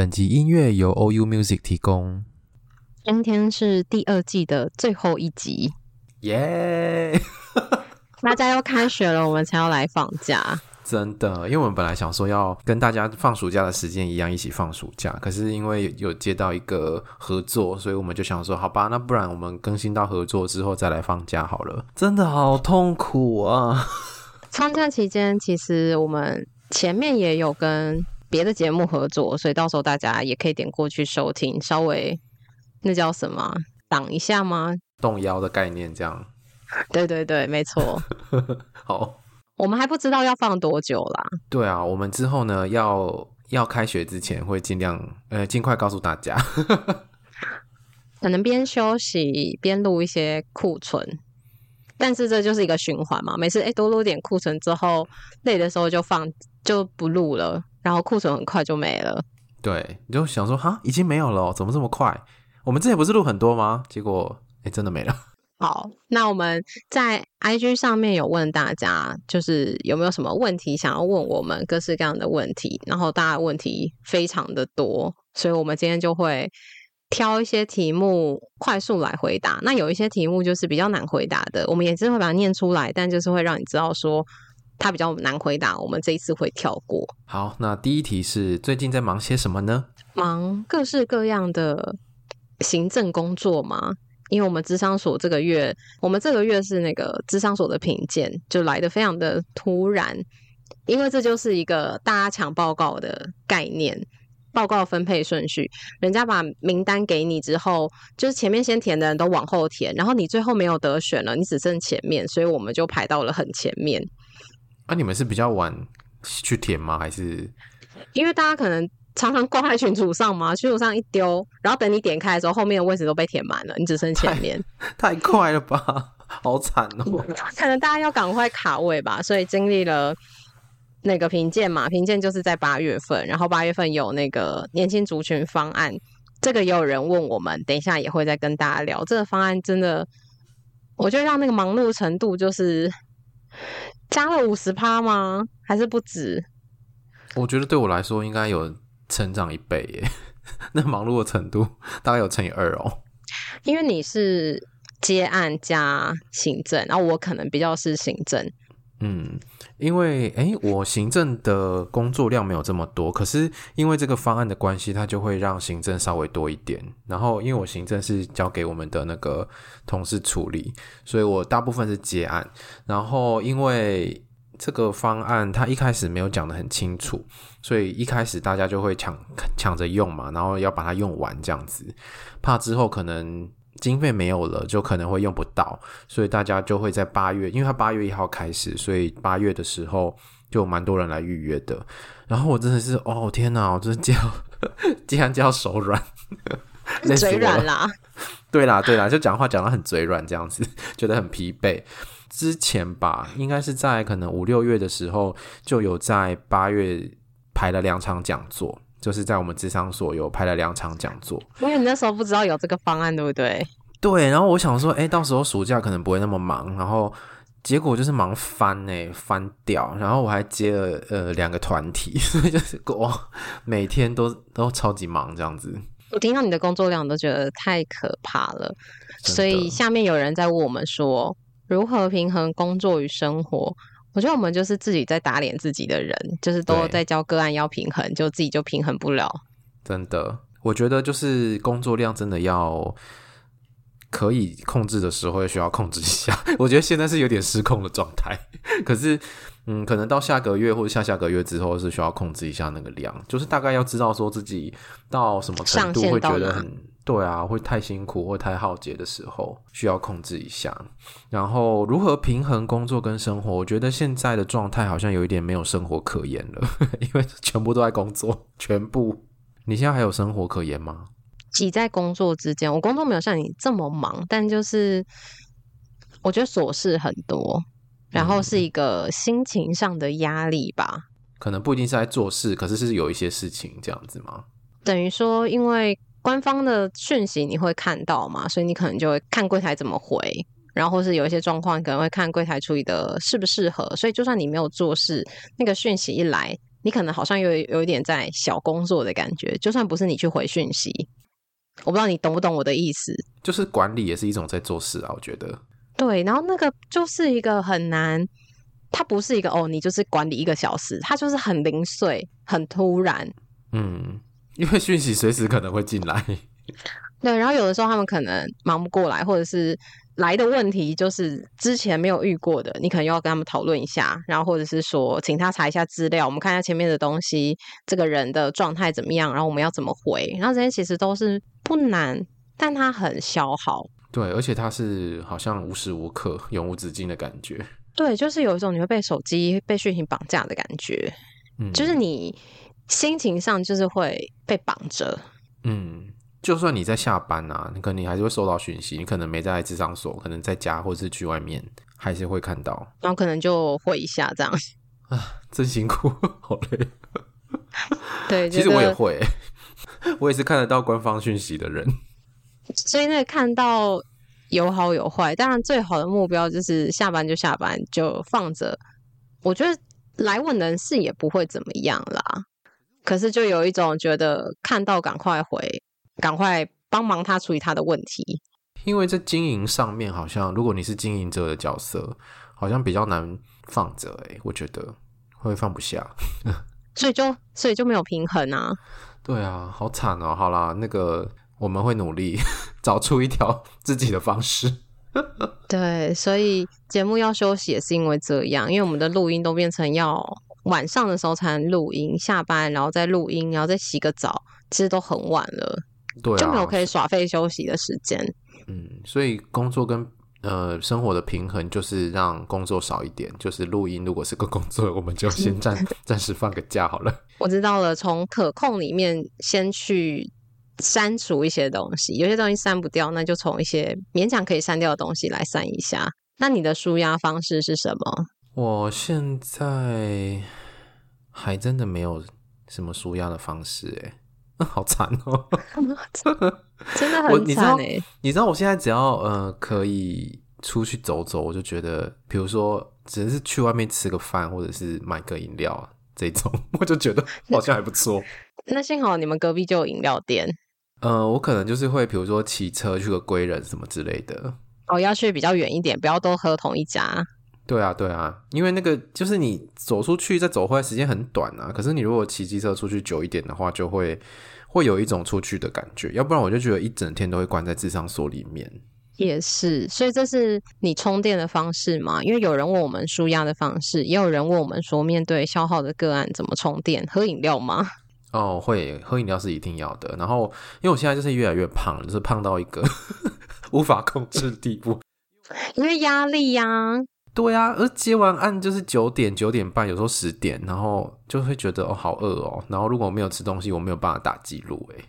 本集音乐由 OU Music 提供。今天是第二季的最后一集，耶！大家要开学了，我们才要来放假。真的，因为我们本来想说要跟大家放暑假的时间一样，一起放暑假。可是因为有接到一个合作，所以我们就想说，好吧，那不然我们更新到合作之后再来放假好了。真的好痛苦啊！放假期间，其实我们前面也有跟。别的节目合作，所以到时候大家也可以点过去收听，稍微那叫什么挡一下吗？动腰的概念这样。对对对，没错。好，我们还不知道要放多久啦。对啊，我们之后呢，要要开学之前会尽量呃尽快告诉大家。可能边休息边录一些库存，但是这就是一个循环嘛。每次哎多录点库存之后，累的时候就放就不录了。然后库存很快就没了，对，你就想说哈，已经没有了，怎么这么快？我们之前不是录很多吗？结果哎，真的没了。好，那我们在 IG 上面有问大家，就是有没有什么问题想要问我们，各式各样的问题。然后大家问题非常的多，所以我们今天就会挑一些题目快速来回答。那有一些题目就是比较难回答的，我们也是会把它念出来，但就是会让你知道说。他比较难回答，我们这一次会跳过。好，那第一题是最近在忙些什么呢？忙各式各样的行政工作嘛，因为我们智商所这个月，我们这个月是那个智商所的评鉴，就来的非常的突然，因为这就是一个大家抢报告的概念，报告分配顺序，人家把名单给你之后，就是前面先填的人都往后填，然后你最后没有得选了，你只剩前面，所以我们就排到了很前面。那、啊、你们是比较晚去填吗？还是因为大家可能常常挂在群组上嘛？群组上一丢，然后等你点开的时候，后面的位置都被填满了，你只剩前面。太，太快了吧，好惨哦！可能大家要赶快卡位吧，所以经历了那个评鉴嘛，评鉴就是在八月份，然后八月份有那个年轻族群方案，这个也有人问我们，等一下也会再跟大家聊这个方案。真的，我觉得让那个忙碌程度就是。加了五十趴吗？还是不止？我觉得对我来说应该有成长一倍耶。那忙碌的程度大概有乘以二哦。因为你是接案加行政，然后我可能比较是行政。嗯，因为诶，我行政的工作量没有这么多，可是因为这个方案的关系，它就会让行政稍微多一点。然后，因为我行政是交给我们的那个同事处理，所以我大部分是结案。然后，因为这个方案它一开始没有讲得很清楚，所以一开始大家就会抢抢着用嘛，然后要把它用完这样子，怕之后可能。经费没有了，就可能会用不到，所以大家就会在八月，因为他八月一号开始，所以八月的时候就蛮多人来预约的。然后我真的是，哦天哪，我真的叫，竟然叫手软，嘴软啦。对啦，对啦，就讲话讲得很嘴软，这样子觉得很疲惫。之前吧，应该是在可能五六月的时候，就有在八月排了两场讲座。就是在我们智商所有拍了两场讲座，因为你那时候不知道有这个方案，对不对？对，然后我想说，哎，到时候暑假可能不会那么忙，然后结果就是忙翻哎，翻掉。然后我还接了呃两个团体，所以就是哇，每天都都超级忙这样子。我听到你的工作量都觉得太可怕了，所以下面有人在问我们说，如何平衡工作与生活？我觉得我们就是自己在打脸自己的人，就是都在教个案要平衡，就自己就平衡不了。真的，我觉得就是工作量真的要可以控制的时候，需要控制一下。我觉得现在是有点失控的状态，可是嗯，可能到下个月或者下下个月之后是需要控制一下那个量，就是大概要知道说自己到什么程度会觉得很。对啊，会太辛苦或太耗竭的时候，需要控制一下。然后如何平衡工作跟生活？我觉得现在的状态好像有一点没有生活可言了，因为全部都在工作，全部。你现在还有生活可言吗？挤在工作之间，我工作没有像你这么忙，但就是我觉得琐事很多，然后是一个心情上的压力吧。嗯，可能不一定是在做事，可是是有一些事情这样子吗？等于说，因为官方的讯息你会看到嘛，所以你可能就会看柜台怎么回。然后或是有一些状况，可能会看柜台处理的适不适合，所以就算你没有做事，那个讯息一来，你可能好像有有一点在小工作的感觉。就算不是你去回讯息，我不知道你懂不懂我的意思。就是管理也是一种在做事啊，我觉得。对，然后那个就是一个很难，它不是一个哦，你就是管理一个小时，它就是很零碎、很突然。嗯，因为讯息随时可能会进来。对，然后有的时候他们可能忙不过来，或者是。来的问题就是之前没有遇过的，你可能又要跟他们讨论一下，然后或者是说请他查一下资料，我们看一下前面的东西，这个人的状态怎么样，然后我们要怎么回，然后这些其实都是不难，但他很消耗。对，而且他是好像无时无刻、永无止境的感觉。对，就是有一种你会被手机、被讯息绑架的感觉，嗯，就是你心情上就是会被绑着，嗯。就算你在下班啊，你可能你还是会收到讯息。你可能没在智商所，可能在家或者是去外面，还是会看到。然后可能就回一下这样。啊，真辛苦，好累。对，其实我也会，我也是看得到官方讯息的人。所以那个看到有好有坏，当然最好的目标就是下班就下班，就放着。我觉得来问人事也不会怎么样啦。可是就有一种觉得看到赶快回。赶快帮忙他处理他的问题，因为在经营上面，好像如果你是经营者的角色，好像比较难放着。哎，我觉得会放不下，所以就所以就没有平衡啊。对啊，好惨哦。好啦，那个我们会努力 找出一条 自己的方式。对，所以节目要休息也是因为这样，因为我们的录音都变成要晚上的时候才能录音，下班然后再录音，然后再洗个澡，其实都很晚了。对啊，就没有可以耍废休息的时间。嗯，所以工作跟呃生活的平衡就是让工作少一点。就是录音，如果是个工作，我们就先 暂暂时放个假好了。我知道了，从可控里面先去删除一些东西，有些东西删不掉，那就从一些勉强可以删掉的东西来删一下。那你的舒压方式是什么？我现在还真的没有什么舒压的方式，欸，哎。好惨哦，真的很惨哎！你知道我现在只要呃可以出去走走，我就觉得，比如说只是去外面吃个饭，或者是买个饮料这种，我就觉得好像还不错。那幸好你们隔壁就有饮料店。呃，我可能就是会，比如说骑车去个归人什么之类的。哦，要去比较远一点，不要都喝同一家。对啊，对啊，因为那个就是你走出去再走回来时间很短啊。可是你如果骑机车出去久一点的话，就会会有一种出去的感觉。要不然我就觉得一整天都会关在智商所里面。也是，所以这是你充电的方式嘛？因为有人问我们舒压的方式，也有人问我们说，面对消耗的个案怎么充电？喝饮料吗？哦，会喝饮料是一定要的。然后因为我现在就是越来越胖，就是胖到一个 无法控制的地步，因为压力呀、啊。对啊，而接完案就是九点九点半，有时候十点，然后就会觉得哦好饿哦，然后如果我没有吃东西，我没有办法打记录诶，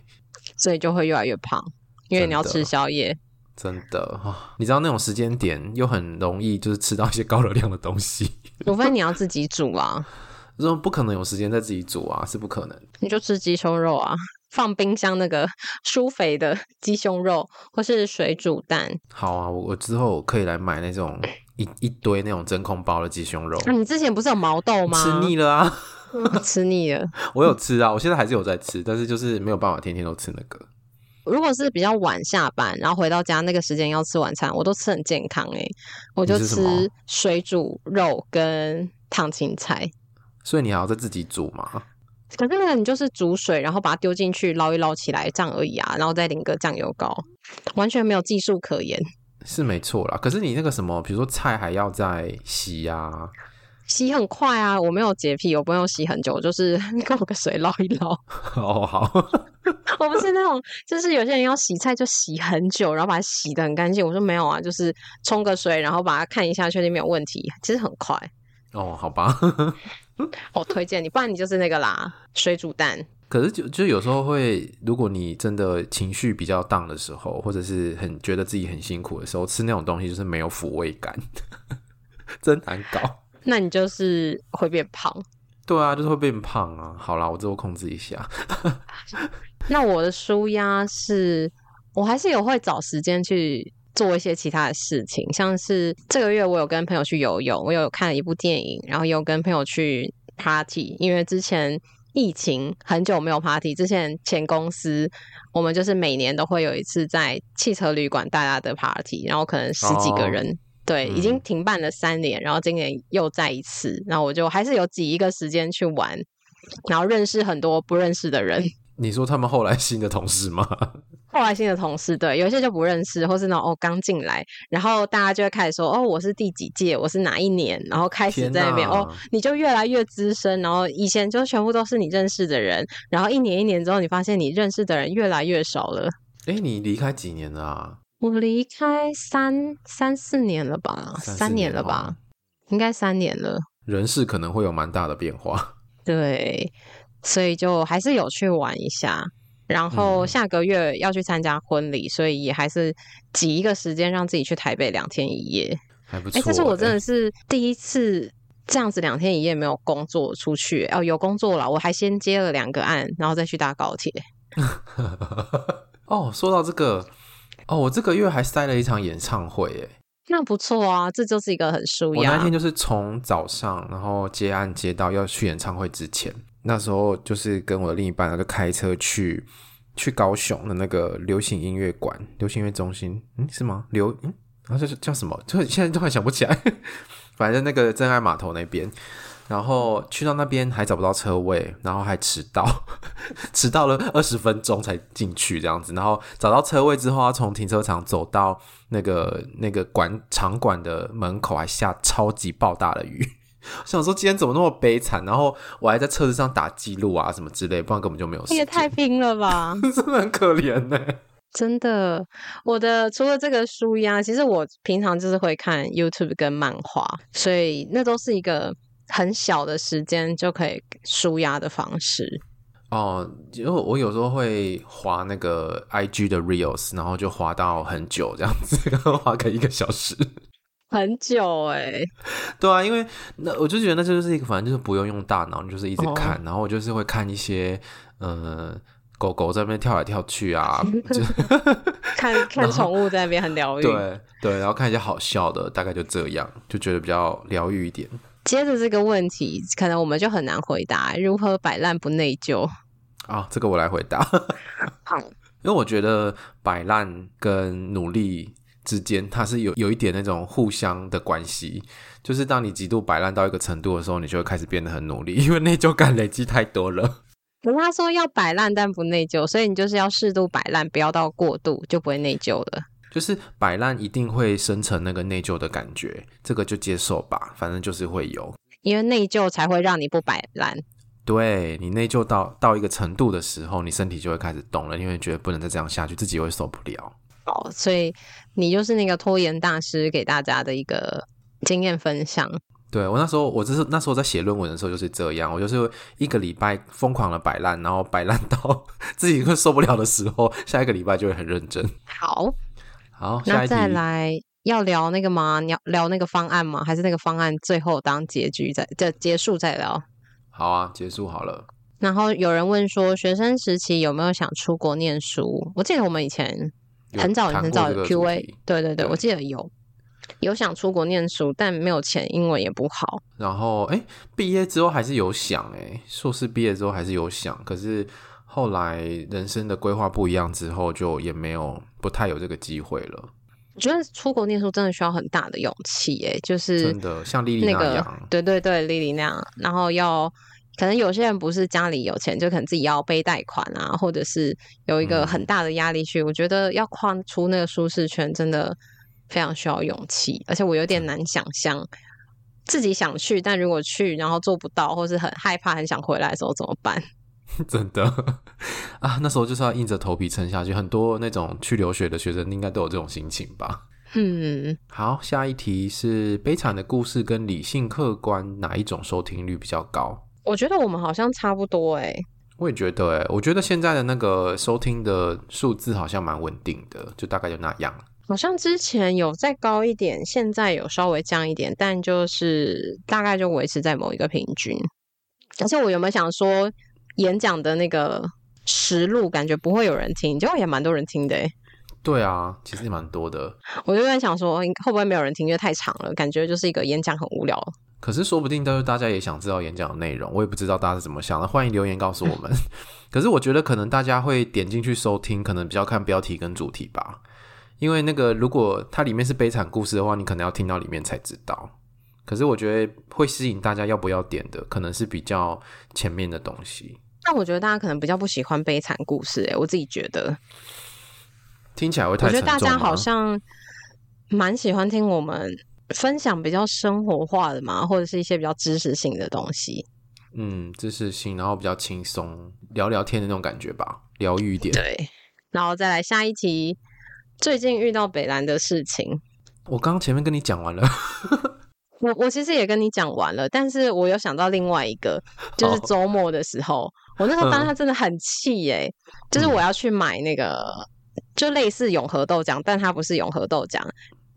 所以就会越来越胖，因为你要吃宵夜。真的，真的哦，你知道那种时间点又很容易就是吃到一些高热量的东西，除非你要自己煮啊，说不可能有时间再自己煮啊，是不可能。你就吃鸡胸肉啊，放冰箱那个 舒肥的鸡胸肉，或是水煮蛋。好啊，我我之后可以来买那种。一一堆那种真空包的鸡胸肉，啊，你之前不是有毛豆吗？吃腻了啊，吃腻了。我有吃啊，我现在还是有在吃，但是就是没有办法天天都吃那个。如果是比较晚下班，然后回到家那个时间要吃晚餐，我都吃很健康诶、欸，我就吃水煮肉跟烫青菜。所以你还要再自己煮吗？可是那个你就是煮水，然后把它丢进去捞一捞起来这样而已啊，然后再淋个酱油膏，完全没有技术可言。是没错啦，可是你那个什么，比如说菜还要再洗呀、啊，洗很快啊。我没有洁癖，我不用洗很久，就是 给我个水捞一捞。哦，好，我不是那种，就是有些人要洗菜就洗很久，然后把它洗的很干净。我说没有啊，就是冲个水，然后把它看一下，确定没有问题，其实很快。哦，好吧，我推荐你，不然你就是那个啦，水煮蛋。可是就就有时候会，如果你真的情绪比较 down 的时候，或者是很觉得自己很辛苦的时候，吃那种东西就是没有抚慰感，真难搞。那你就是会变胖。对啊，就是会变胖啊。好啦，我之后控制一下。那我的舒压是，我还是有会找时间去做一些其他的事情，像是这个月我有跟朋友去游泳，我有看了一部电影，然后有跟朋友去 party，因为之前。疫情很久没有 party，之前前公司我们就是每年都会有一次在汽车旅馆大家的 party，然后可能十几个人，哦、对、嗯，已经停办了三年，然后今年又再一次，然后我就还是有挤一个时间去玩，然后认识很多不认识的人。你说他们后来新的同事吗？后来新的同事，对，有些就不认识，或是那种哦刚进来，然后大家就会开始说哦，我是第几届，我是哪一年，然后开始在那边哦，你就越来越资深，然后以前就全部都是你认识的人，然后一年一年之后，你发现你认识的人越来越少了。哎，你离开几年了啊？我离开三三四年了吧，三,三年了吧，应该三年了。人事可能会有蛮大的变化。对，所以就还是有去玩一下。然后下个月要去参加婚礼，嗯，所以也还是挤一个时间让自己去台北两天一夜，还不错。哎，这是我真的是第一次这样子两天一夜没有工作出去哦，有工作了，我还先接了两个案，然后再去搭高铁。哦，说到这个，哦，我这个月还塞了一场演唱会，哎，那不错啊，这就是一个很舒压。我那天就是从早上然后接案接到要去演唱会之前。那时候就是跟我的另一半，就开车去去高雄的那个流行音乐馆、流行音乐中心，嗯，是吗？流，嗯，然后这是叫什么？就现在突然想不起来。反正那个真爱码头那边，然后去到那边还找不到车位，然后还迟到，迟到了二十分钟才进去这样子。然后找到车位之后，要从停车场走到那个那个馆场馆的门口，还下超级爆大的雨。想说今天怎么那么悲惨，然后我还在车子上打记录啊什么之类，不然根本就没有。你也太 拼了吧，真的很可怜呢。真的，我的除了这个纾压，其实我平常就是会看 YouTube 跟漫画，所以那都是一个很小的时间就可以舒压的方式。哦，因为我有时候会滑那个 IG 的 Reels，然后就滑到很久这样子，然后滑个一个小时。很久哎、欸，对啊，因为那我就觉得那就是一个，反正就是不用用大脑，你就是一直看，哦、然后我就是会看一些，呃，狗狗在那边跳来跳去啊，就 看看宠物在那边很疗愈，对对，然后看一些好笑的，大概就这样，就觉得比较疗愈一点。接着这个问题，可能我们就很难回答，如何摆烂不内疚？啊，这个我来回答。好，因为我觉得摆烂跟努力。之间，它是有有一点那种互相的关系，就是当你极度摆烂到一个程度的时候，你就会开始变得很努力，因为内疚感累积太多了。可他说要摆烂但不内疚，所以你就是要适度摆烂，不要到过度，就不会内疚了。就是摆烂一定会生成那个内疚的感觉，这个就接受吧，反正就是会有，因为内疚才会让你不摆烂。对，你内疚到到一个程度的时候，你身体就会开始动了，因为觉得不能再这样下去，自己会受不了。好，所以你就是那个拖延大师，给大家的一个经验分享。对，我那时候，我就是那时候在写论文的时候就是这样，我就是一个礼拜疯狂的摆烂，然后摆烂到 自己会受不了的时候，下一个礼拜就会很认真。好，好，那再来要聊那个吗？你要聊那个方案吗？还是那个方案最后当结局再就结束再聊？好啊，结束好了。然后有人问说，学生时期有没有想出国念书？我记得我们以前。很早很早的 Q&A，对对对，我记得有有想出国念书，但没有钱，英文也不好。然后哎，毕业之后还是有想哎，硕士毕业之后还是有想，可是后来人生的规划不一样之后，就也没有不太有这个机会了。我觉得出国念书真的需要很大的勇气哎，就是真的像莉莉那样，那个、对对对，莉莉那样，然后要。可能有些人不是家里有钱，就可能自己要背贷款啊，或者是有一个很大的压力去。嗯、我觉得要跨出那个舒适圈，真的非常需要勇气。而且我有点难想象自己想去，但如果去然后做不到，或是很害怕、很想回来的时候怎么办？真的 啊，那时候就是要硬着头皮撑下去。很多那种去留学的学生应该都有这种心情吧？嗯，好，下一题是悲惨的故事跟理性客观哪一种收听率比较高？我觉得我们好像差不多哎、欸，我也觉得，哎，我觉得现在的那个收听的数字好像蛮稳定的，就大概就那样。好像之前有再高一点，现在有稍微降一点，但就是大概就维持在某一个平均。而且我有没有想说，演讲的那个实录，感觉不会有人听，结果也蛮多人听的。对啊，其实也蛮多的。我就在想说，会不会没有人听，因为太长了，感觉就是一个演讲很无聊。可是说不定都是大家也想知道演讲的内容，我也不知道大家是怎么想的，欢迎留言告诉我们。可是我觉得可能大家会点进去收听，可能比较看标题跟主题吧，因为那个如果它里面是悲惨故事的话，你可能要听到里面才知道。可是我觉得会吸引大家要不要点的，可能是比较前面的东西。那我觉得大家可能比较不喜欢悲惨故事，欸，诶，我自己觉得听起来会。我觉得大家好像蛮喜欢听我们。分享比较生活化的嘛，或者是一些比较知识性的东西。嗯，知识性，然后比较轻松，聊聊天的那种感觉吧，疗愈一点。对，然后再来下一题，最近遇到北兰的事情。我刚刚前面跟你讲完了，我我其实也跟你讲完了，但是我有想到另外一个，就是周末的时候，哦、我那时候当时真的很气耶、欸，嗯、就是我要去买那个，就类似永和豆浆，但它不是永和豆浆。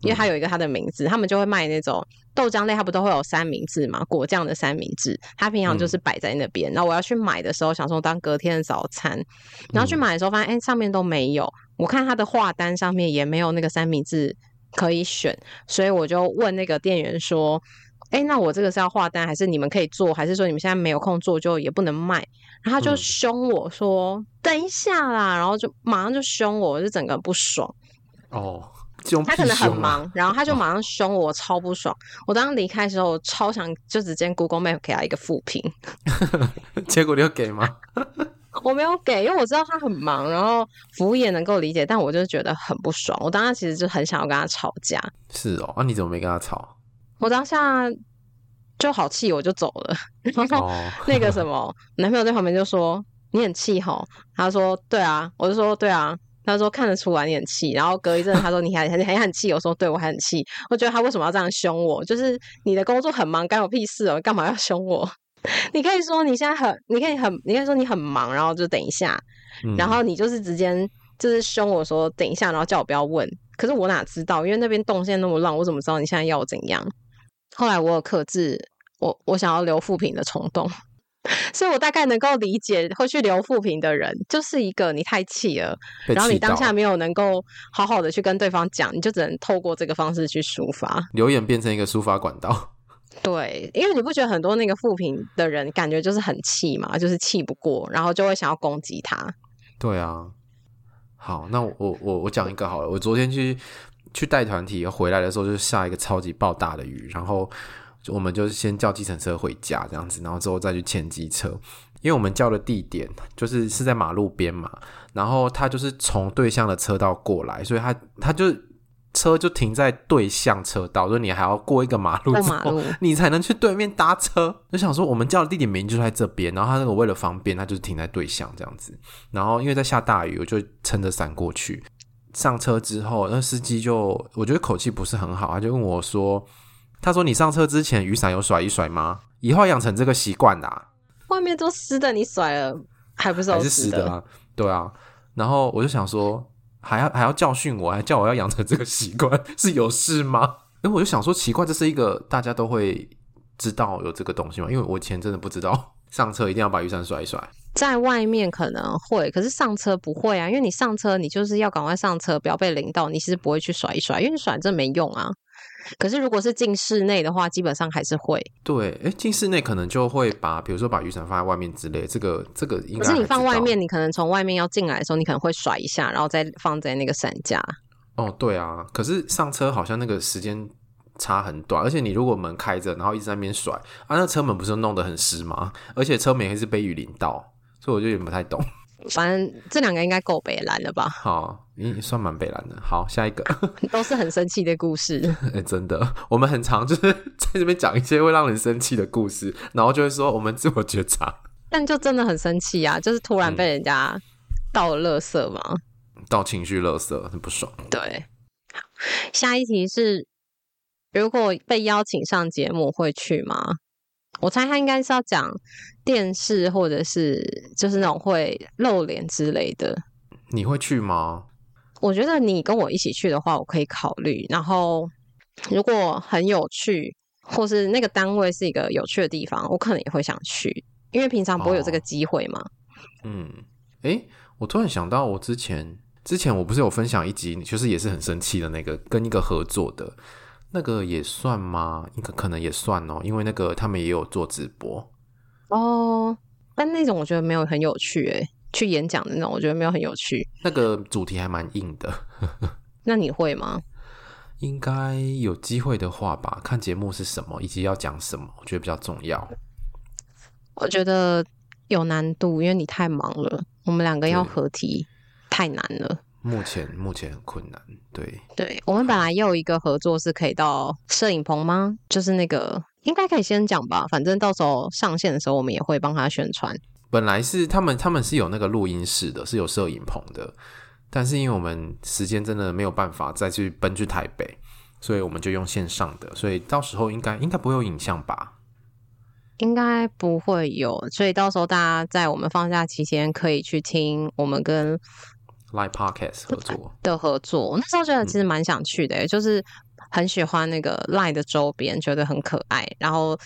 因为它有一个它的名字，他们就会卖那种豆浆类，它不都会有三明治嘛？果酱的三明治，它平常就是摆在那边。然后我要去买的时候，想说当隔天的早餐，然后去买的时候发现，哎，上面都没有。我看它的画单上面也没有那个三明治可以选，所以我就问那个店员说：“哎，那我这个是要画单，还是你们可以做，还是说你们现在没有空做，就也不能卖？”然后他就凶我说：“等一下啦！”然后就马上就凶我，我就整个不爽哦。他可能很忙，然后他就马上凶我，超不爽。我当时离开的时候，我超想就直接 Google Map 给他一个负评，结果你有给吗？我没有给，因为我知道他很忙，然后服务也能够理解，但我就觉得很不爽。我当时其实就很想要跟他吵架。是哦，那、啊、你怎么没跟他吵？我当下就好气，我就走了。然后那个什么，哦、男朋友在旁边就说：“你很气吼？”他说：“对啊。”我就说：“对啊。”他说看得出来你很气，然后隔一阵他说你还还还很气，我说对我还很气，我觉得他为什么要这样凶我？就是你的工作很忙，干我屁事哦，干嘛要凶我？你可以说你现在很，你可以很，你可以说你很忙，然后就等一下，嗯、然后你就是直接就是凶我说等一下，然后叫我不要问。可是我哪知道？因为那边动线那么乱，我怎么知道你现在要我怎样？后来我有克制我我想要留负评的冲动。所以我大概能够理解会去留负评的人，就是一个你太气了，然后你当下没有能够好好的去跟对方讲，你就只能透过这个方式去抒发，留言变成一个抒发管道。对，因为你不觉得很多那个负评的人感觉就是很气嘛，就是气不过，然后就会想要攻击他。对啊，好，那我我我讲一个好了，我昨天去去带团体回来的时候，就下一个超级暴大的雨，然后。我们就是先叫计程车回家这样子，然后之后再去牵机车，因为我们叫的地点就是是在马路边嘛，然后他就是从对向的车道过来，所以他他就车就停在对向车道，所以你还要过一个马路之后，你才能去对面搭车。就想说我们叫的地点明明就在这边，然后他那个为了方便，他就是停在对向这样子。然后因为在下大雨，我就撑着伞过去。上车之后，那司机就我觉得口气不是很好，他就问我说。他说：“你上车之前雨伞有甩一甩吗？以后养成这个习惯啦。外面都湿的，你甩了还不是还是湿的啊？对啊。然后我就想说，还要还要教训我，还叫我要养成这个习惯，是有事吗？哎，我就想说，奇怪，这是一个大家都会知道有这个东西吗？因为我以前真的不知道，上车一定要把雨伞甩一甩。在外面可能会，可是上车不会啊，因为你上车，你就是要赶快上车，不要被淋到。你其实不会去甩一甩，因为你甩这没用啊。”可是，如果是进室内的话，基本上还是会。对，哎，进室内可能就会把，比如说把雨伞放在外面之类，这个这个应该。可是你放外面，你可能从外面要进来的时候，你可能会甩一下，然后再放在那个伞架。哦，对啊。可是上车好像那个时间差很短，而且你如果门开着，然后一直在那边甩啊，那车门不是弄得很湿吗？而且车门还是被雨淋到，所以我就有点不太懂。反正这两个应该够北蓝了吧？好，你算蛮北蓝的。好，下一个 都是很生气的故事。欸，真的，我们很常就是在这边讲一些会让人生气的故事，然后就会说我们自我觉察，但就真的很生气啊！就是突然被人家倒了垃圾嘛，嗯、倒情绪垃圾，很不爽。对，好，下一题是：如果被邀请上节目会去吗？我猜他应该是要讲电视或者是就是那种会露脸之类的。你会去吗？我觉得你跟我一起去的话，我可以考虑。然后如果很有趣，或是那个单位是一个有趣的地方，我可能也会想去，因为平常不会有这个机会嘛。哦、嗯，诶，我突然想到，我之前之前我不是有分享一集，就是也是很生气的那个跟一个合作的。那个也算吗？应该可能也算哦，因为那个他们也有做直播哦。但那种我觉得没有很有趣诶，去演讲的那种我觉得没有很有趣。那个主题还蛮硬的。那你会吗？应该有机会的话吧，看节目是什么以及要讲什么，我觉得比较重要。我觉得有难度，因为你太忙了，我们两个要合体太难了。目前目前很困难，对对，我们本来也有一个合作是可以到摄影棚吗？就是那个应该可以先讲吧，反正到时候上线的时候我们也会帮他宣传。本来是他们他们是有那个录音室的，是有摄影棚的，但是因为我们时间真的没有办法再去奔去台北，所以我们就用线上的，所以到时候应该应该不会有影像吧？应该不会有，所以到时候大家在我们放假期间可以去听我们跟。Live Podcast 合作的合作，我那时候觉得其实蛮想去的，嗯，就是很喜欢那个 Live 的周边，觉得很可爱。然后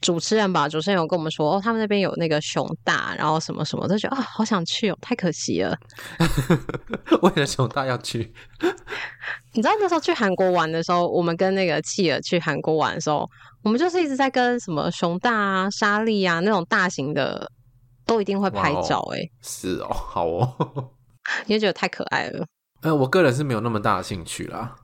主持人吧，主持人有跟我们说，哦，他们那边有那个熊大，然后什么什么，就觉得啊，哦，好想去哦，太可惜了。为了熊大要去，你知道那时候去韩国玩的时候，我们跟那个企鹅去韩国玩的时候，我们就是一直在跟什么熊大啊、沙莉啊那种大型的，都一定会拍照。哎，是哦，好哦。因为觉得太可爱了。呃，我个人是没有那么大的兴趣啦。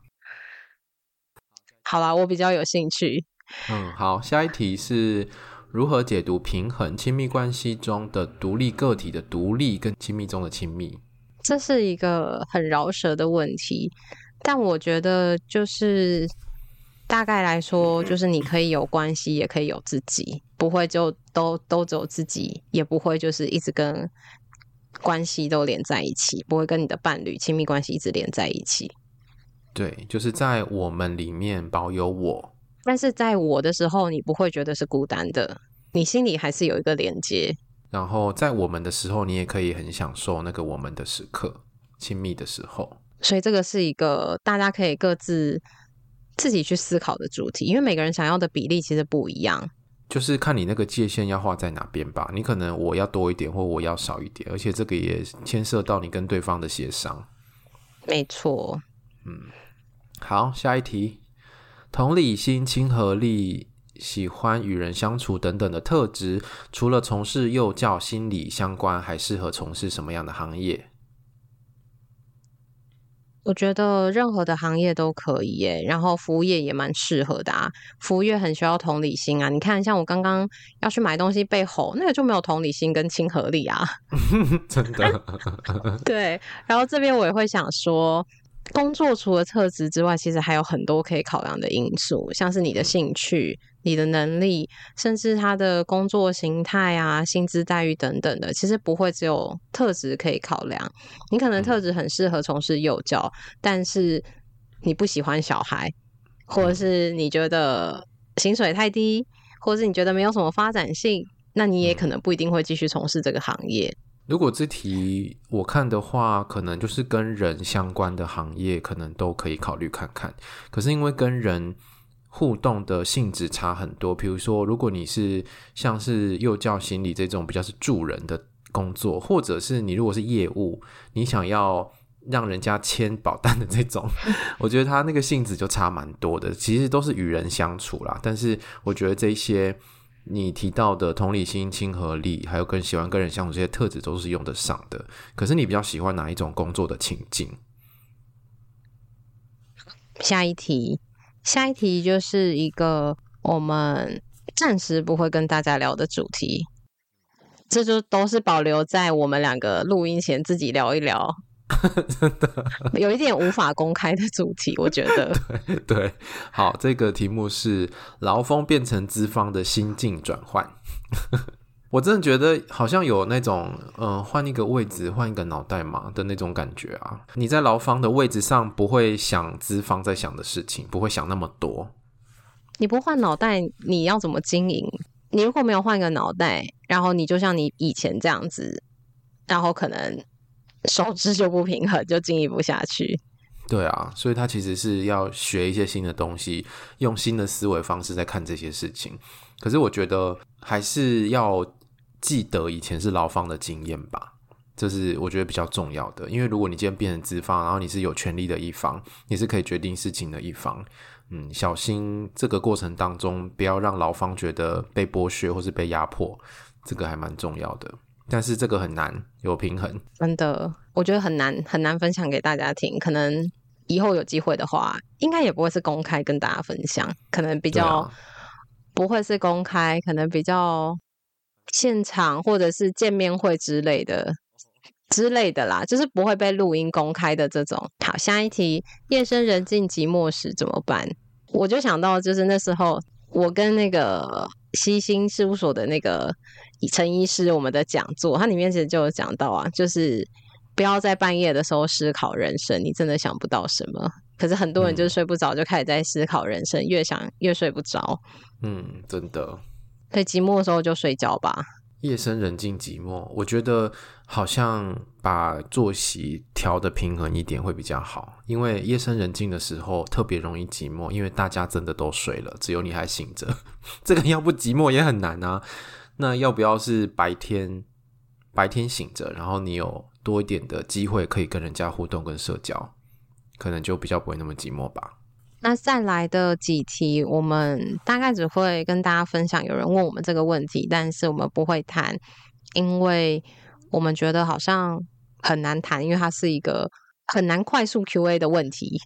好啦，我比较有兴趣。嗯，好，下一题是如何解读平衡亲密关系中的独立个体的独立跟亲密中的亲密？这是一个很饶舌的问题，但我觉得就是大概来说，就是你可以有关系，也可以有自己，不会就都都只有自己，也不会就是一直跟。关系都连在一起，不会跟你的伴侣亲密关系一直连在一起。对，就是在我们里面保有我，但是在我的时候，你不会觉得是孤单的，你心里还是有一个连接。然后在我们的时候，你也可以很享受那个我们的时刻，亲密的时候。所以这个是一个大家可以各自自己去思考的主题，因为每个人想要的比例其实不一样。就是看你那个界限要画在哪边吧，你可能我要多一点，或我要少一点，而且这个也牵涉到你跟对方的协商。没错，嗯，好，下一题，同理心、亲和力、喜欢与人相处等等的特质，除了从事幼教、心理相关，还适合从事什么样的行业？我觉得任何的行业都可以耶，然后服务业也蛮适合的啊。服务业很需要同理心啊，你看，像我刚刚要去买东西被吼，那个就没有同理心跟亲和力啊。真的。对，然后这边我也会想说。工作除了特质之外，其实还有很多可以考量的因素，像是你的兴趣、你的能力，甚至他的工作形态啊、薪资待遇等等的。其实不会只有特质可以考量。你可能特质很适合从事幼教，但是你不喜欢小孩，或者是你觉得薪水太低，或者是你觉得没有什么发展性，那你也可能不一定会继续从事这个行业。如果这题我看的话，可能就是跟人相关的行业，可能都可以考虑看看。可是因为跟人互动的性质差很多，比如说，如果你是像是幼教、心理这种比较是助人的工作，或者是你如果是业务，你想要让人家签保单的这种，我觉得他那个性质就差蛮多的。其实都是与人相处啦，但是我觉得这些。你提到的同理心、亲和力，还有更喜欢跟人相处这些特质，都是用得上的。可是你比较喜欢哪一种工作的情境？下一题，下一题就是一个我们暂时不会跟大家聊的主题，这就都是保留在我们两个录音前自己聊一聊。真的有一点无法公开的主题，我觉得。对对，好，这个题目是劳方变成资方的心境转换。我真的觉得好像有那种，嗯、呃，换一个位置，换一个脑袋嘛的那种感觉啊。你在劳方的位置上，不会想资方在想的事情，不会想那么多。你不换脑袋，你要怎么经营你如果没有换个脑袋，然后你就像你以前这样子，然后可能收支就不平衡，就经营不下去。对啊，所以他其实是要学一些新的东西，用新的思维方式在看这些事情。可是我觉得还是要记得以前是劳方的经验吧，这是我觉得比较重要的。因为如果你今天变成资方，然后你是有权利的一方，你是可以决定事情的一方，嗯，小心这个过程当中不要让劳方觉得被剥削或是被压迫，这个还蛮重要的。但是这个很难有平衡，真的，我觉得很难很难分享给大家听。可能以后有机会的话，应该也不会是公开跟大家分享，可能比较不会是公开，可能比较。现场或者是见面会之类的之类的啦，就是不会被录音公开的这种。好，下一题，夜深人静寂寞时怎么办？我就想到，就是那时候我跟那个西星事务所的那个陈医师，我们的讲座，它里面其实就有讲到啊，就是不要在半夜的时候思考人生，你真的想不到什么。可是很多人就是睡不着，就开始在思考人生，越想越睡不着。嗯，真的。在寂寞的时候就睡觉吧。夜深人静寂寞，我觉得好像把作息调的平衡一点会比较好。因为夜深人静的时候特别容易寂寞，因为大家真的都睡了，只有你还醒着。这个要不寂寞也很难啊。那要不要是白天白天醒着，然后你有多一点的机会可以跟人家互动跟社交，可能就比较不会那么寂寞吧。那再来的几题，我们大概只会跟大家分享。有人问我们这个问题，但是我们不会谈，因为我们觉得好像很难谈，因为它是一个很难快速 Q&A 的问题。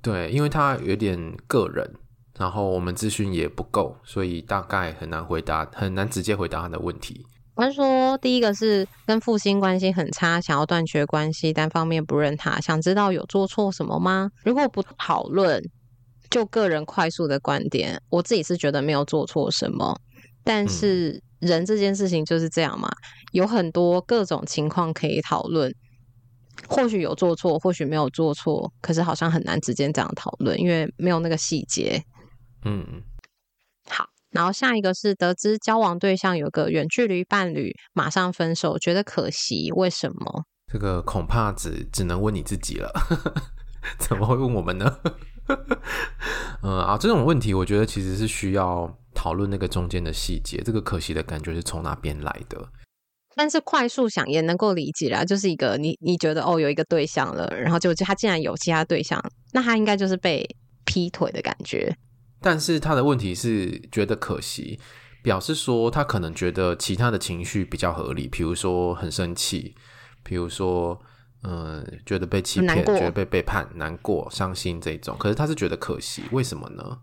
对，因为它有点个人，然后我们资讯也不够，所以大概很难回答，很难直接回答他的问题。他说，第一个是跟父亲关系很差，想要断绝关系，单方面不认他，想知道有做错什么吗？如果不讨论。就个人快速的观点，我自己是觉得没有做错什么，但是人这件事情就是这样嘛，有很多各种情况可以讨论，或许有做错，或许没有做错，可是好像很难直接这样讨论，因为没有那个细节。嗯，好，然后下一个是得知交往对象有个远距离伴侣，马上分手，觉得可惜，为什么？这个恐怕只只能问你自己了，怎么会问我们呢？嗯 啊，这种问题我觉得其实是需要讨论那个中间的细节。这个可惜的感觉是从哪边来的？但是快速想也能够理解啦，就是一个你你觉得哦有一个对象了，然后就他竟然有其他对象，那他应该就是被劈腿的感觉。但是他的问题是觉得可惜，表示说他可能觉得其他的情绪比较合理，比如说很生气，比如说。嗯，觉得被欺骗，觉得被背叛，难过、伤心这种。可是他是觉得可惜，为什么呢？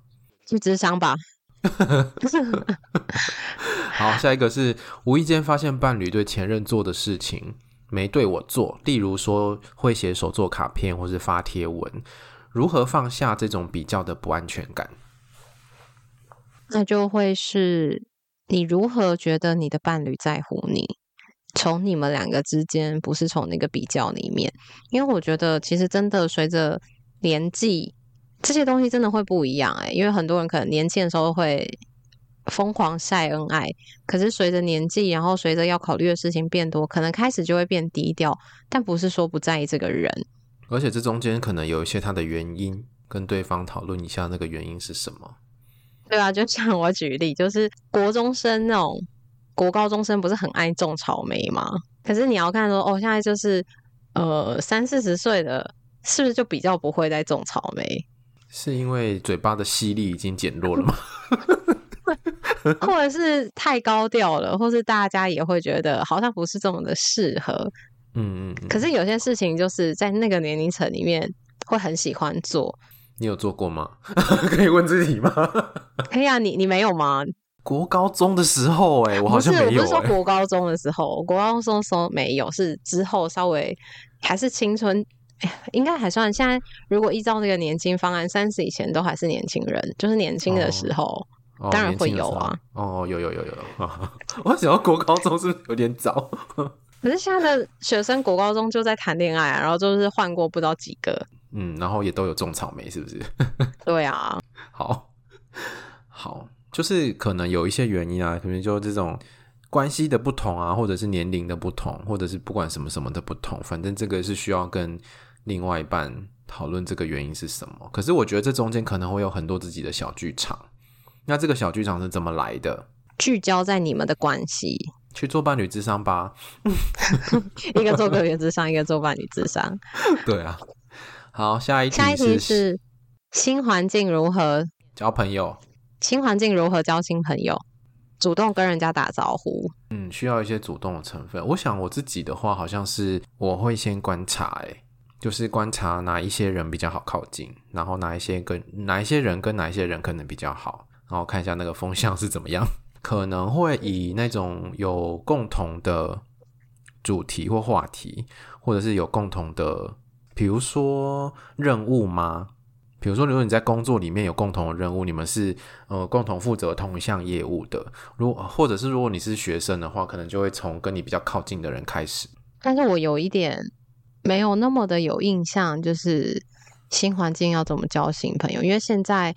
去智商吧。好，下一个是无意间发现伴侣对前任做的事情没对我做，例如说会写手作卡片或是发贴文，如何放下这种比较的不安全感？那就会是你如何觉得你的伴侣在乎你？从你们两个之间，不是从那个比较里面，因为我觉得其实真的随着年纪，这些东西真的会不一样哎。因为很多人可能年轻的时候会疯狂晒恩爱，可是随着年纪，然后随着要考虑的事情变多，可能开始就会变低调。但不是说不在意这个人，而且这中间可能有一些他的原因，跟对方讨论一下那个原因是什么。对啊，就像我举例，就是国中生那种。国高中生不是很爱种草莓吗？可是你要看说，哦，现在就是呃三四十岁的，是不是就比较不会再种草莓？是因为嘴巴的吸力已经减弱了吗？或者是太高调了，或是大家也会觉得好像不是这么的适合。嗯，嗯嗯。可是有些事情就是在那个年龄层里面会很喜欢做。你有做过吗？可以问自己吗？可以啊，你你没有吗？国高中的时候、欸，哎，我好像没有、欸。不是，我不是说国高中的时候，国高中的时候没有，是之后稍微还是青春，应该还算。现在如果依照这个年轻方案，三十以前都还是年轻人，就是年轻的时候，哦、当然会有啊。哦，有有有有，我想到国高中是有点早？可是现在的学生国高中就在谈恋爱啊，然后就是换过不知道几个，嗯，然后也都有种草莓，是不是？对啊，好，好。就是可能有一些原因啊，可能就这种关系的不同啊，或者是年龄的不同，或者是不管什么什么的不同，反正这个是需要跟另外一半讨论这个原因是什么。可是我觉得这中间可能会有很多自己的小剧场。那这个小剧场是怎么来的？聚焦在你们的关系，去做伴侣智商吧。一个做个人智商，一个做伴侣智商。对啊。好，下一题是下一题是新环境如何交朋友？新环境如何交新朋友？主动跟人家打招呼。嗯，需要一些主动的成分。我想我自己的话，好像是我会先观察，诶，就是观察哪一些人比较好靠近，然后哪一些跟哪一些人跟哪一些人可能比较好，然后看一下那个风向是怎么样。可能会以那种有共同的主题或话题，或者是有共同的。比如说任务吗？比如说，如果你在工作里面有共同的任务，你们是呃共同负责同一项业务的。如果或者是如果你是学生的话，可能就会从跟你比较靠近的人开始。但是我有一点没有那么的有印象，就是新环境要怎么交新朋友？因为现在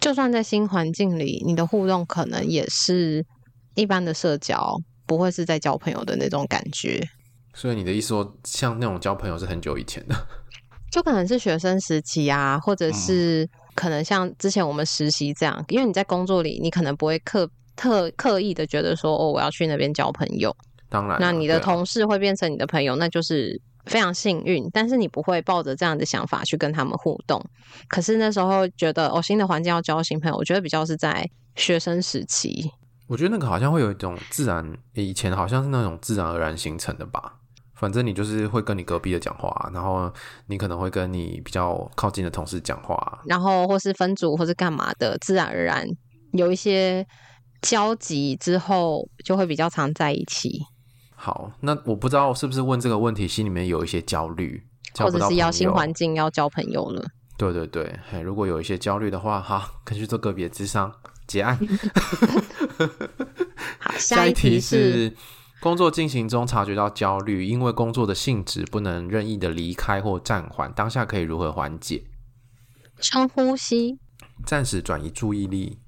就算在新环境里，你的互动可能也是一般的社交，不会是在交朋友的那种感觉。所以你的意思说，像那种交朋友是很久以前的，就可能是学生时期啊，或者是可能像之前我们实习这样，嗯、因为你在工作里，你可能不会刻特刻意的觉得说，哦，我要去那边交朋友。当然，那你的同事会变成你的朋友，啊、那就是非常幸运。但是你不会抱着这样的想法去跟他们互动。可是那时候觉得，哦，新的环境要交新朋友，我觉得比较是在学生时期。我觉得那个好像会有一种自然，以前好像是那种自然而然形成的吧。反正你就是会跟你隔壁的讲话，然后你可能会跟你比较靠近的同事讲话，然后或是分组或是干嘛的，自然而然有一些交集之后，就会比较常在一起。好，那我不知道是不是问这个问题，心里面有一些焦虑，或者是要新环境要交朋友了。对对对，如果有一些焦虑的话，哈，可以去做个别智商结案。好，下一题是。工作进行中察觉到焦虑，因为工作的性质不能任意的离开或暂缓，当下可以如何缓解？深呼吸，暂时转移注意力。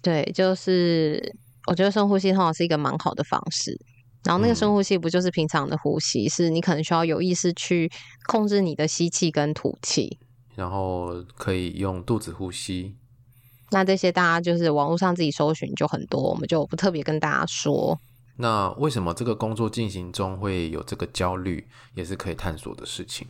对，就是我觉得深呼吸通常是一个蛮好的方式。然后那个深呼吸不就是平常的呼吸，嗯、是你可能需要有意识去控制你的吸气跟吐气，然后可以用肚子呼吸。那这些大家就是网络上自己搜寻就很多，我们就不特别跟大家说。那为什么这个工作进行中会有这个焦虑，也是可以探索的事情。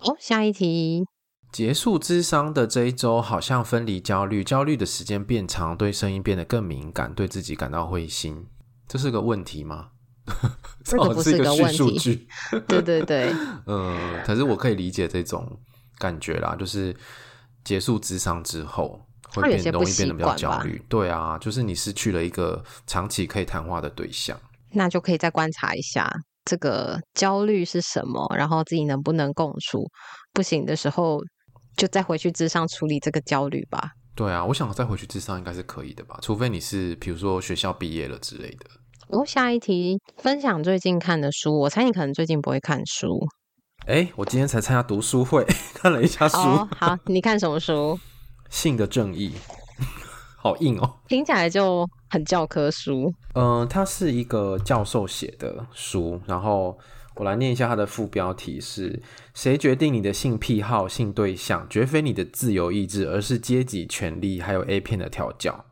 哦，下一题。结束智商的这一周，好像分离焦虑，焦虑的时间变长，对声音变得更敏感，对自己感到灰心，这是个问题吗？这个不是一个问题。对对对。嗯，可是我可以理解这种感觉啦，就是结束智商之后。会变容易变得比较焦虑，对啊，就是你失去了一个长期可以谈话的对象，那就可以再观察一下这个焦虑是什么，然后自己能不能共处，不行的时候就再回去智商处理这个焦虑吧。对啊，我想再回去智商应该是可以的吧，除非你是比如说学校毕业了之类的。哦，下一题，分享最近看的书，我猜你可能最近不会看书。哎，我今天才参加读书会，看了一下书。哦，好，你看什么书？性的正义，好硬哦！听起来就很教科书。嗯、呃，它是一个教授写的书，然后我来念一下它的副标题是：谁决定你的性癖好、性对象，绝非你的自由意志，而是阶级、权力还有 A 片的调教。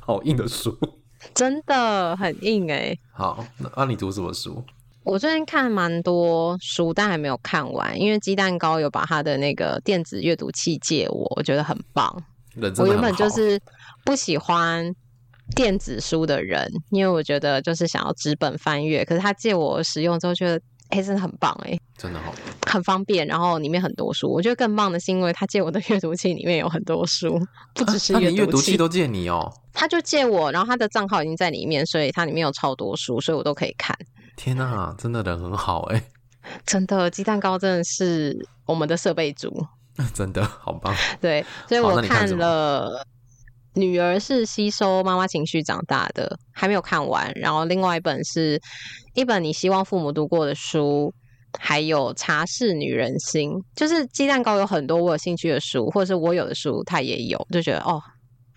好硬的书，真的很硬哎、欸。好，那、啊、你读什么书？我最近看蛮多书，但还没有看完，因为鸡蛋糕有把他的那个电子阅读器借我，我觉得很棒。很我原本就是不喜欢电子书的人，因为我觉得就是想要纸本翻阅。可是他借我使用之后，觉得哎、欸，真的很棒哎，真的好，很方便。然后里面很多书，我觉得更棒的是，因为他借我的阅读器里面有很多书，不只是阅读器，都借你哦。他就借我，然后他的账号已经在里面，所以他里面有超多书，所以我都可以看。天呐，真的人很好哎！真的，鸡蛋糕真的是我们的设备组，真的好棒。对，所以我看了《女儿是吸收妈妈情绪长大的》，还没有看完。然后另外一本是一本你希望父母读过的书，还有《茶室女人心》。就是鸡蛋糕有很多我有兴趣的书，或者是我有的书，他也有，就觉得哦，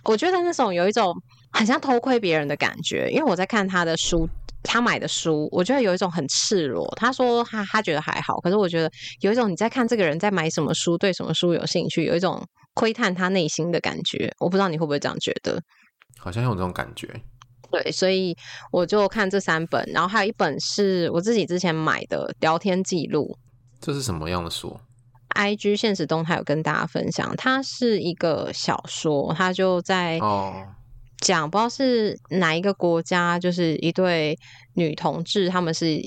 我觉得那种有一种很像偷窥别人的感觉。因为我在看他的书，他买的书，我觉得有一种很赤裸。他说他他觉得还好，可是我觉得有一种你在看这个人在买什么书，对什么书有兴趣，有一种窥探他内心的感觉。我不知道你会不会这样觉得？好像有这种感觉。对，所以我就看这三本，然后还有一本是我自己之前买的聊天记录。这是什么样的书？IG 现实动态有跟大家分享，它是一个小说，它就在讲不知道是哪一个国家，就是一对女同志，他们是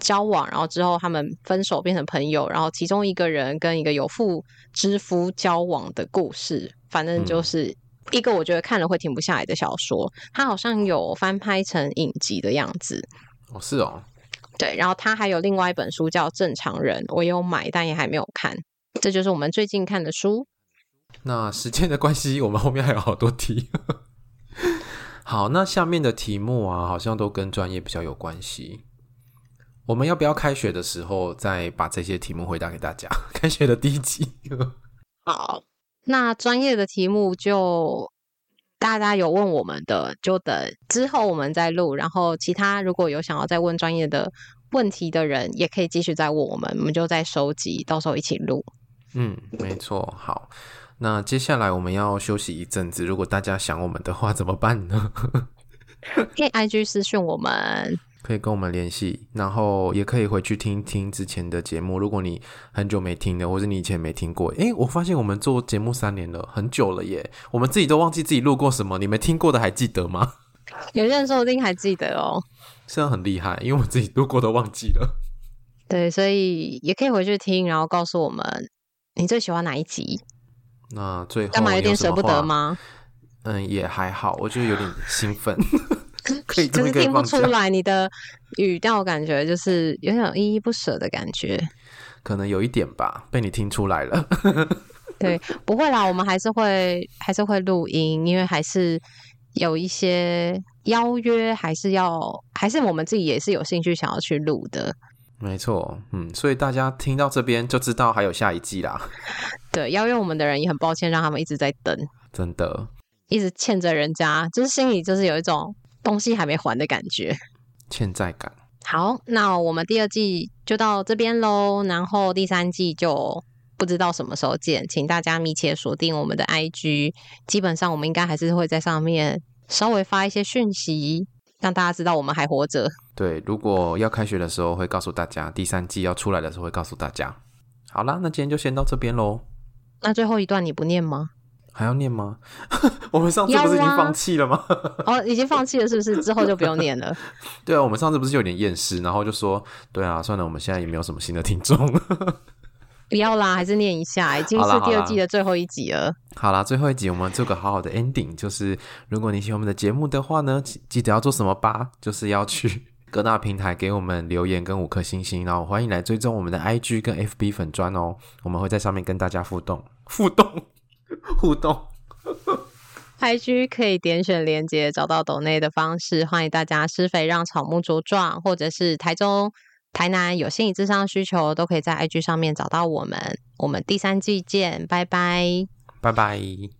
交往，然后之后他们分手变成朋友，然后其中一个人跟一个有妇之夫交往的故事，反正就是一个我觉得看了会停不下来的小说。它好像有翻拍成影集的样子。哦，是哦。对，然后他还有另外一本书叫《正常人》，我有买，但也还没有看。这就是我们最近看的书。那时间的关系，我们后面还有好多题。好，那下面的题目啊，好像都跟专业比较有关系。我们要不要开学的时候再把这些题目回答给大家？开学的第一集。好，那专业的题目就。大家有问我们的，就等之后我们再录。然后其他如果有想要再问专业的问题的人，也可以继续再问我们，我们就再收集，到时候一起录。嗯，没错。好，那接下来我们要休息一阵子。如果大家想我们的话，怎么办呢？可以 IG 私讯我们。可以跟我们联系，然后也可以回去听听之前的节目。如果你很久没听的，或是你以前没听过，诶，我发现我们做节目三年了，很久了耶，我们自己都忘记自己录过什么。你们听过的还记得吗？有些人说不定还记得哦，这样很厉害，因为我自己录过都忘记了。对，所以也可以回去听，然后告诉我们你最喜欢哪一集。那最后干嘛有点舍不得吗？嗯，也还好，我觉得有点兴奋。可以，就是听不出来你的语调，感觉就是有点依依不舍的感觉，可能有一点吧，被你听出来了。对，不会啦，我们还是会还是会录音，因为还是有一些邀约，还是要还是我们自己也是有兴趣想要去录的。没错，嗯，所以大家听到这边就知道还有下一季啦。对，邀约我们的人也很抱歉，让他们一直在等，真的，一直欠着人家，就是心里就是有一种。东西还没还的感觉，欠债感。好，那我们第二季就到这边喽，然后第三季就不知道什么时候见，请大家密切锁定我们的 IG。基本上我们应该还是会在上面稍微发一些讯息，让大家知道我们还活着。对，如果要开学的时候会告诉大家，第三季要出来的时候会告诉大家。好啦，那今天就先到这边喽。那最后一段你不念吗？还要念吗？我们上次不是已经放弃了吗？哦，已经放弃了，是不是？之后就不用念了。对啊，我们上次不是有点厌世，然后就说，对啊，算了，我们现在也没有什么新的听众。不要啦，还是念一下，已经是第二季的最后一集了。好啦，最后一集我们做个好好的 ending，就是如果你喜欢我们的节目的话呢，记得要做什么吧？就是要去各大平台给我们留言跟五颗星星，然后欢迎来追踪我们的 IG 跟 FB 粉砖哦，我们会在上面跟大家互动互动。互动，IG 可以点选连接找到抖内的方式，欢迎大家施肥让草木茁壮，或者是台中、台南有心理智商需求，都可以在 IG 上面找到我们。我们第三季见，拜拜，拜拜。